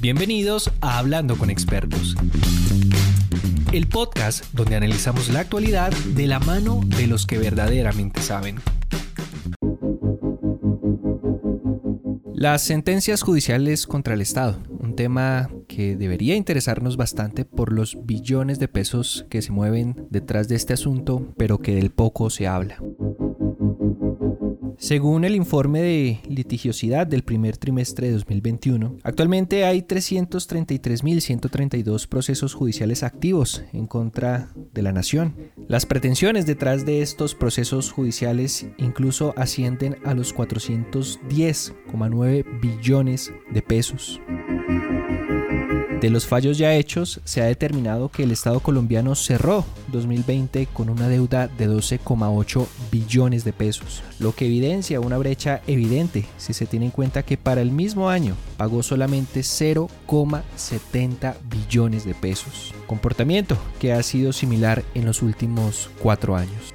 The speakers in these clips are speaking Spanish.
Bienvenidos a Hablando con Expertos, el podcast donde analizamos la actualidad de la mano de los que verdaderamente saben. Las sentencias judiciales contra el Estado, un tema que debería interesarnos bastante por los billones de pesos que se mueven detrás de este asunto, pero que del poco se habla. Según el informe de litigiosidad del primer trimestre de 2021, actualmente hay 333.132 procesos judiciales activos en contra de la nación. Las pretensiones detrás de estos procesos judiciales incluso ascienden a los 410,9 billones de pesos. De los fallos ya hechos, se ha determinado que el Estado colombiano cerró 2020 con una deuda de 12,8 billones de pesos, lo que evidencia una brecha evidente si se tiene en cuenta que para el mismo año pagó solamente 0,70 billones de pesos, comportamiento que ha sido similar en los últimos cuatro años.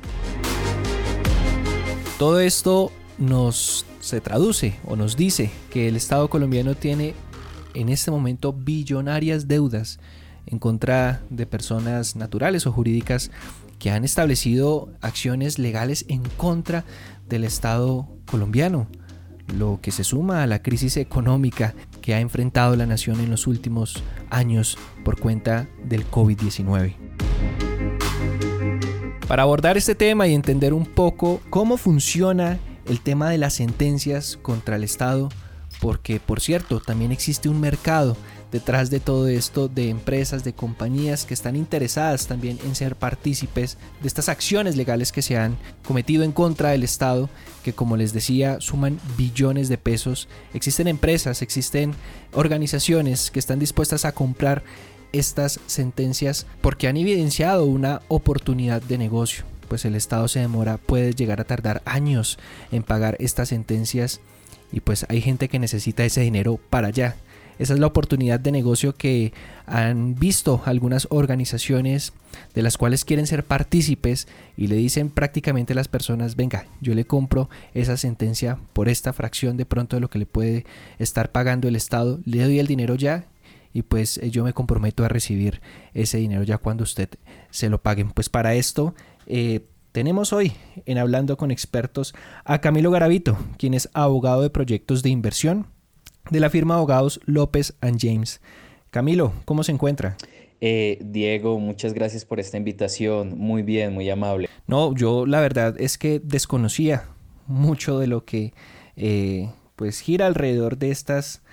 Todo esto nos se traduce o nos dice que el Estado colombiano tiene en este momento billonarias deudas en contra de personas naturales o jurídicas que han establecido acciones legales en contra del Estado colombiano, lo que se suma a la crisis económica que ha enfrentado la nación en los últimos años por cuenta del COVID-19. Para abordar este tema y entender un poco cómo funciona el tema de las sentencias contra el Estado, porque por cierto también existe un mercado detrás de todo esto de empresas, de compañías que están interesadas también en ser partícipes de estas acciones legales que se han cometido en contra del Estado, que como les decía suman billones de pesos. Existen empresas, existen organizaciones que están dispuestas a comprar estas sentencias porque han evidenciado una oportunidad de negocio pues el Estado se demora, puede llegar a tardar años en pagar estas sentencias y pues hay gente que necesita ese dinero para allá. Esa es la oportunidad de negocio que han visto algunas organizaciones de las cuales quieren ser partícipes y le dicen prácticamente a las personas, venga, yo le compro esa sentencia por esta fracción de pronto de lo que le puede estar pagando el Estado, le doy el dinero ya y pues eh, yo me comprometo a recibir ese dinero ya cuando usted se lo paguen. Pues para esto eh, tenemos hoy en Hablando con Expertos a Camilo Garavito, quien es abogado de proyectos de inversión de la firma Abogados López ⁇ James. Camilo, ¿cómo se encuentra? Eh, Diego, muchas gracias por esta invitación. Muy bien, muy amable. No, yo la verdad es que desconocía mucho de lo que eh, pues gira alrededor de estas,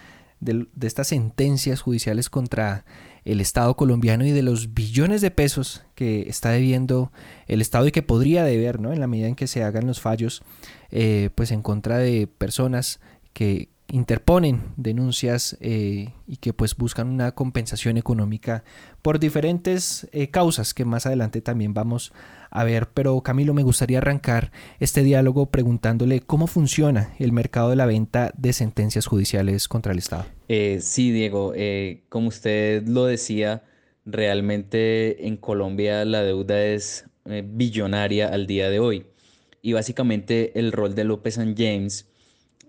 de estas sentencias judiciales contra el Estado colombiano y de los billones de pesos que está debiendo el Estado y que podría deber, ¿no? En la medida en que se hagan los fallos, eh, pues en contra de personas que interponen denuncias eh, y que pues buscan una compensación económica por diferentes eh, causas que más adelante también vamos a ver. Pero Camilo, me gustaría arrancar este diálogo preguntándole cómo funciona el mercado de la venta de sentencias judiciales contra el Estado. Eh, sí, Diego, como usted lo decía, realmente en Colombia la deuda es billonaria al día de hoy. Y básicamente el rol de López James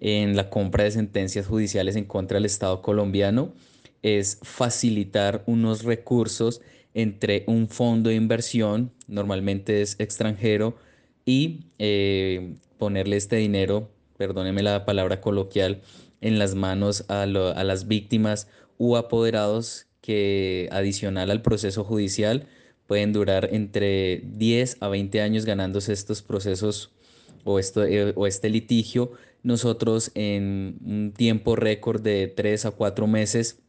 en la compra de sentencias judiciales en contra del Estado colombiano es facilitar unos recursos entre un fondo de inversión, normalmente es extranjero, y eh, ponerle este dinero, perdóneme la palabra coloquial, en las manos a, las víctimas u apoderados que adicional al proceso judicial pueden durar entre 10 a 20 años ganándose estos procesos o, eh, o este litigio, nosotros en un tiempo récord de 3 a 4 meses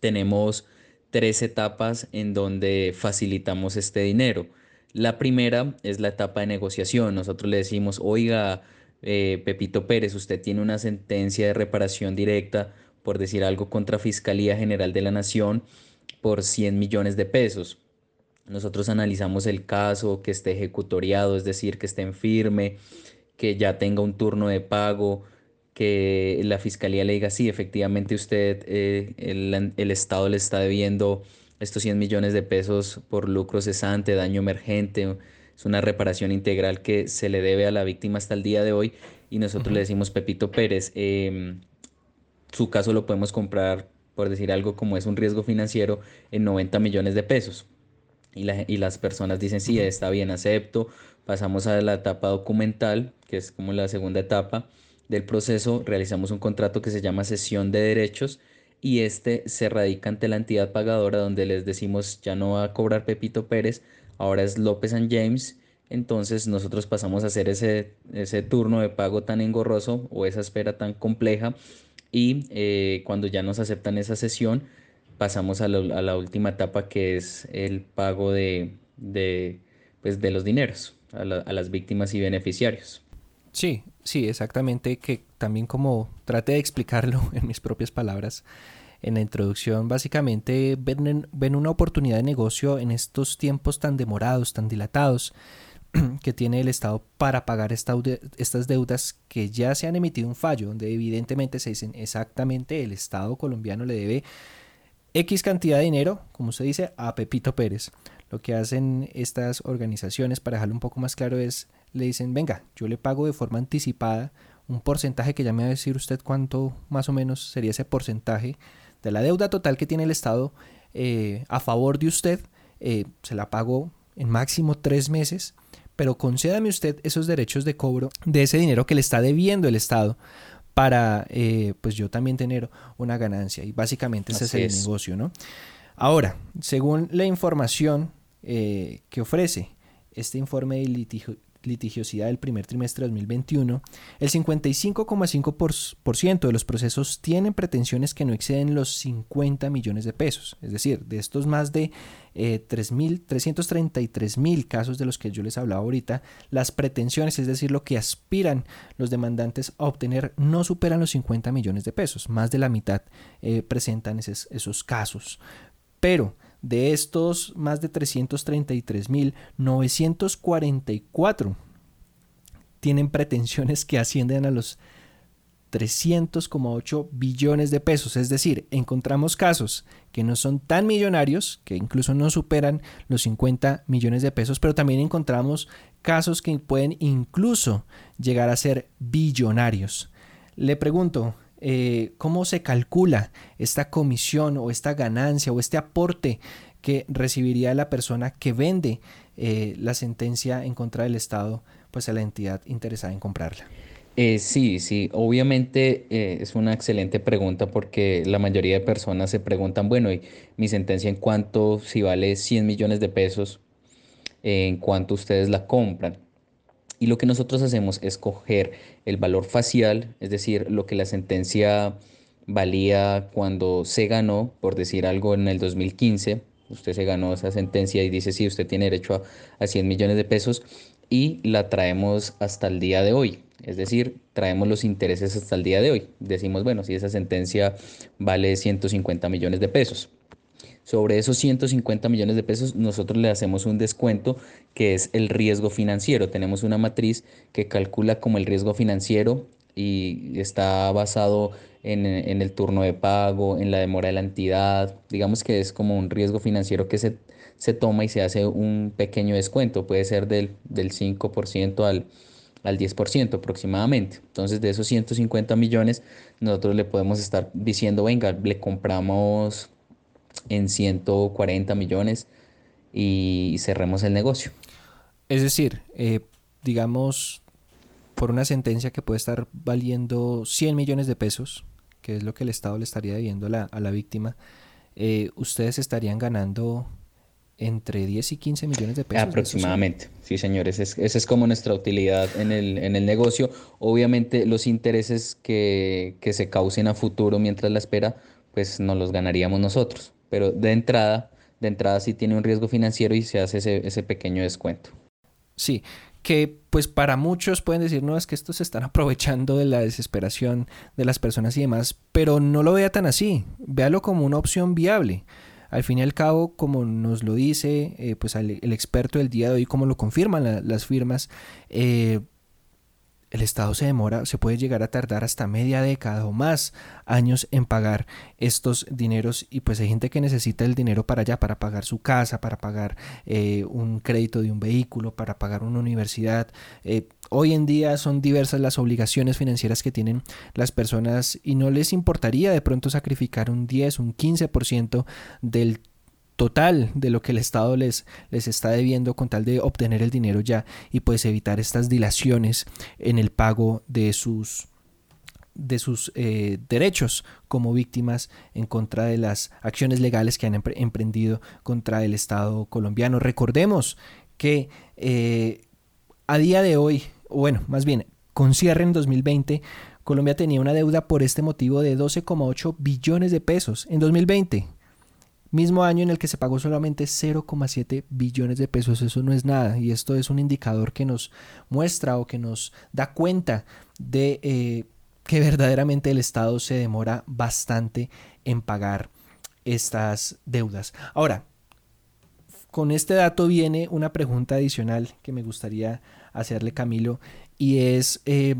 tenemos tres etapas en donde facilitamos este dinero. La primera es la etapa de negociación. Nosotros le decimos, oiga, eh, Pepito Pérez, usted tiene una sentencia de reparación directa, por decir algo, contra Fiscalía General de la Nación por 100 millones de pesos. Nosotros analizamos el caso, que esté ejecutoriado, es decir, que esté en firme, que ya tenga un turno de pago, que la fiscalía le diga, sí, efectivamente usted, eh, el, Estado le está debiendo estos 100 millones de pesos por lucro cesante, daño emergente, es una reparación integral que se le debe a la víctima hasta el día de hoy y nosotros le decimos, Pepito Pérez, em, su caso lo podemos comprar por decir algo como es un riesgo financiero, en 90 millones de pesos. Y, y las personas dicen, sí, está bien, acepto. Pasamos a la etapa documental, que es como la segunda etapa del proceso. Realizamos un contrato que se llama cesión de derechos y este se radica ante la entidad pagadora donde les decimos ya no va a cobrar Pepito Pérez, ahora es López and James. Entonces nosotros pasamos a hacer ese, ese turno de pago tan engorroso o esa espera tan compleja y eh, cuando ya nos aceptan esa sesión pasamos a, la última etapa que es el pago de, de, pues, de los dineros a, a las víctimas y beneficiarios. Sí, sí, exactamente, que también como trate de explicarlo en mis propias palabras en la introducción, básicamente ven, ven una oportunidad de negocio en estos tiempos tan demorados, tan dilatados que tiene el Estado para pagar estas deudas que ya se han emitido un fallo, donde evidentemente se dicen exactamente el Estado colombiano le debe X cantidad de dinero, como usted dice, a Pepito Pérez. Lo que hacen estas organizaciones, para dejarlo un poco más claro, es le dicen, venga, yo le pago de forma anticipada un porcentaje que ya me va a decir usted cuánto más o menos sería ese porcentaje de la deuda total que tiene el Estado eh, a favor de usted. Eh, se la pago en máximo tres meses, pero concédame usted esos derechos de cobro de ese dinero que le está debiendo el Estado para eh, pues yo también tener una ganancia y básicamente ese es el negocio, ¿no? Ahora, según la información que ofrece este informe de litigio, litigiosidad del primer trimestre de 2021, el 55,5% de los procesos tienen pretensiones que no exceden los 50 millones de pesos. Es decir, de estos más de eh, 333 mil casos de los que yo les hablaba ahorita, las pretensiones, es decir, lo que aspiran los demandantes a obtener, no superan los 50 millones de pesos. Más de la mitad eh, presentan esos, esos casos. Pero de estos más de 333.944 tienen pretensiones que ascienden a los 300,8 billones de pesos. Es decir, encontramos casos que no son tan millonarios, que incluso no superan los 50 millones de pesos, pero también encontramos casos que pueden incluso llegar a ser billonarios. Le pregunto, eh, cómo se calcula esta comisión o esta ganancia o este aporte que recibiría la persona que vende eh, la sentencia en contra del Estado pues a la entidad interesada en comprarla. Eh, sí, sí, obviamente es una excelente pregunta porque la mayoría de personas se preguntan, bueno, ¿y mi sentencia en cuánto, si vale 100 millones de pesos, en cuánto ustedes la compran? Y lo que nosotros hacemos es coger el valor facial, es decir, lo que la sentencia valía cuando se ganó, por decir algo, en el 2015. Usted se ganó esa sentencia y dice, sí, usted tiene derecho a, 100 millones de pesos y la traemos hasta el día de hoy. Es decir, traemos los intereses hasta el día de hoy. Decimos, bueno, si esa sentencia vale 150 millones de pesos. Sobre esos 150 millones de pesos, nosotros le hacemos un descuento que es el riesgo financiero. Tenemos una matriz que calcula como el riesgo financiero y está basado en, el turno de pago, en la demora de la entidad. Digamos que es como un riesgo financiero que se, se toma y se hace un pequeño descuento. Puede ser del, del 5% al, al 10% aproximadamente. Entonces, de esos 150 millones, nosotros le podemos estar diciendo, venga, le compramos en 140 millones y cerremos el negocio. Es decir, eh, digamos, por una sentencia que puede estar valiendo 100 millones de pesos, que es lo que el Estado le estaría debiendo a la, a la víctima, eh, ustedes estarían ganando entre 10 y 15 millones de pesos. Aproximadamente, sí señores, esa es como nuestra utilidad en el, en el negocio. Obviamente los intereses que, que se causen a futuro mientras la espera, pues nos los ganaríamos nosotros pero de entrada, de entrada sí tiene un riesgo financiero y se hace ese, pequeño descuento. Sí, que pues para muchos pueden decir, no, es que estos se están aprovechando de la desesperación de las personas y demás, pero no lo vea tan así, véalo como una opción viable. Al fin y al cabo, como nos lo dice eh, pues el, experto del día de hoy, como lo confirman las firmas, eh, el Estado se demora, se puede llegar a tardar hasta media década o más años en pagar estos dineros y pues hay gente que necesita el dinero para allá, para pagar su casa, para pagar eh, un crédito de un vehículo, para pagar una universidad. Eh, hoy en día son diversas las obligaciones financieras que tienen las personas y no les importaría de pronto sacrificar un 10, un 15% del total de lo que el Estado les, les está debiendo con tal de obtener el dinero ya y pues evitar estas dilaciones en el pago de sus de sus eh, derechos como víctimas en contra de las acciones legales que han emprendido contra el Estado colombiano. Recordemos que eh, a día de hoy, o bueno, más bien, con cierre en 2020, Colombia tenía una deuda por este motivo de 12,8 billones de pesos en 2020 mismo año en el que se pagó solamente 0,7 billones de pesos. Eso no es nada y esto es un indicador que nos muestra o que nos da cuenta de eh, que verdaderamente el Estado se demora bastante en pagar estas deudas. Ahora, con este dato viene una pregunta adicional que me gustaría hacerle Camilo y es... Eh,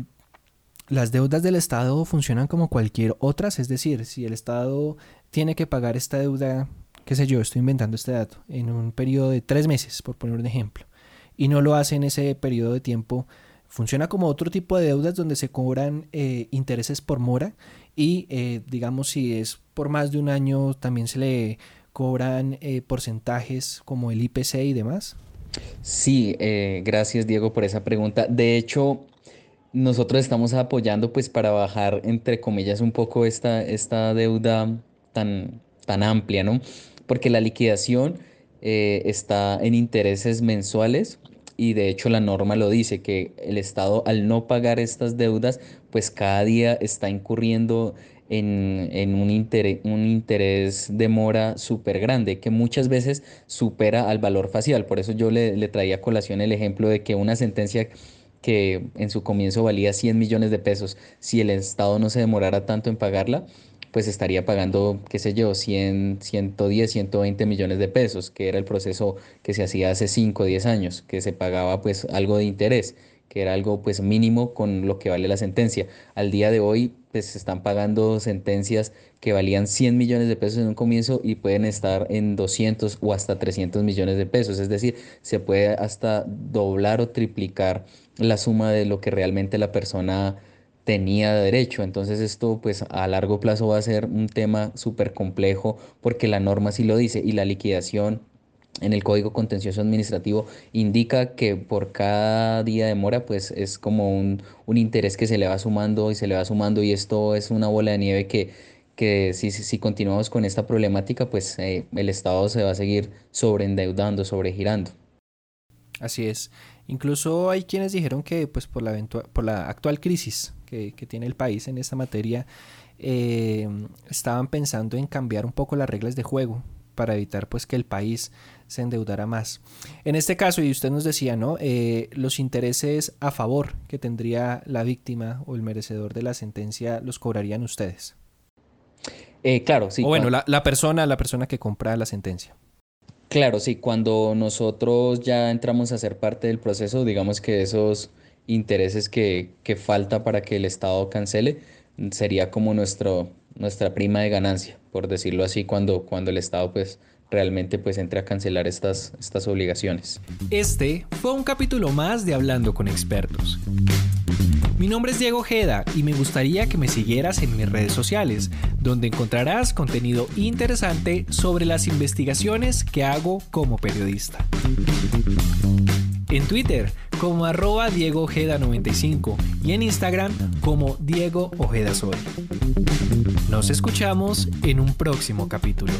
las deudas del Estado funcionan como cualquier otras, es decir, si el Estado tiene que pagar esta deuda qué sé yo, estoy inventando este dato, en un periodo de tres meses, por poner un ejemplo, y no lo hace en ese periodo de tiempo, funciona como otro tipo de deudas donde se cobran eh, intereses por mora y eh, digamos si es por más de un año también se le cobran eh, porcentajes como el IPC y demás. Sí, gracias Diego por esa pregunta. De hecho, nosotros estamos apoyando pues para bajar entre comillas un poco esta, esta deuda tan, tan amplia, ¿no? Porque la liquidación eh, está en intereses mensuales y de hecho la norma lo dice, que el Estado al no pagar estas deudas, pues cada día está incurriendo en, un, interés, un interés de mora súper grande, que muchas veces supera al valor facial. Por eso yo le, le traía a colación el ejemplo de que una sentencia que en su comienzo valía 100 millones de pesos, si el Estado no se demorara tanto en pagarla, pues estaría pagando, qué sé yo, 100, 110, 120 millones de pesos, que era el proceso que se hacía hace 5 o 10 años, que se pagaba pues algo de interés, que era algo pues mínimo con lo que vale la sentencia. Al día de hoy pues se están pagando sentencias que valían 100 millones de pesos en un comienzo y pueden estar en 200 o hasta 300 millones de pesos, es decir, se puede hasta doblar o triplicar la suma de lo que realmente la persona tenía derecho. Entonces esto pues a largo plazo va a ser un tema súper complejo porque la norma sí lo dice y la liquidación en el Código Contencioso Administrativo indica que por cada día de mora pues es como un, interés que se le va sumando y se le va sumando y esto es una bola de nieve que, que si, si, continuamos con esta problemática pues eh, el Estado se va a seguir sobreendeudando, sobregirando. Así es. Incluso hay quienes dijeron que pues por la, por la actual crisis que, tiene el país en esta materia, eh, estaban pensando en cambiar un poco las reglas de juego para evitar pues que el país se endeudara más. En este caso, y usted nos decía, ¿no? Eh, los intereses a favor que tendría la víctima o el merecedor de la sentencia los cobrarían ustedes. Eh, claro, sí. O bueno, la, la, persona, la persona que compra la sentencia. Claro, sí. Cuando nosotros ya entramos a ser parte del proceso, digamos que esos intereses que, que falta para que el Estado cancele, sería como nuestro, nuestra prima de ganancia, por decirlo así, cuando, cuando el Estado pues realmente pues entre a cancelar estas, estas obligaciones. Este fue un capítulo más de Hablando con Expertos. Mi nombre es Diego Ojeda y me gustaría que me siguieras en mis redes sociales, donde encontrarás contenido interesante sobre las investigaciones que hago como periodista en Twitter como arroba Diego Ojeda 95 y en Instagram como Diego Ojeda Soy. Nos escuchamos en un próximo capítulo.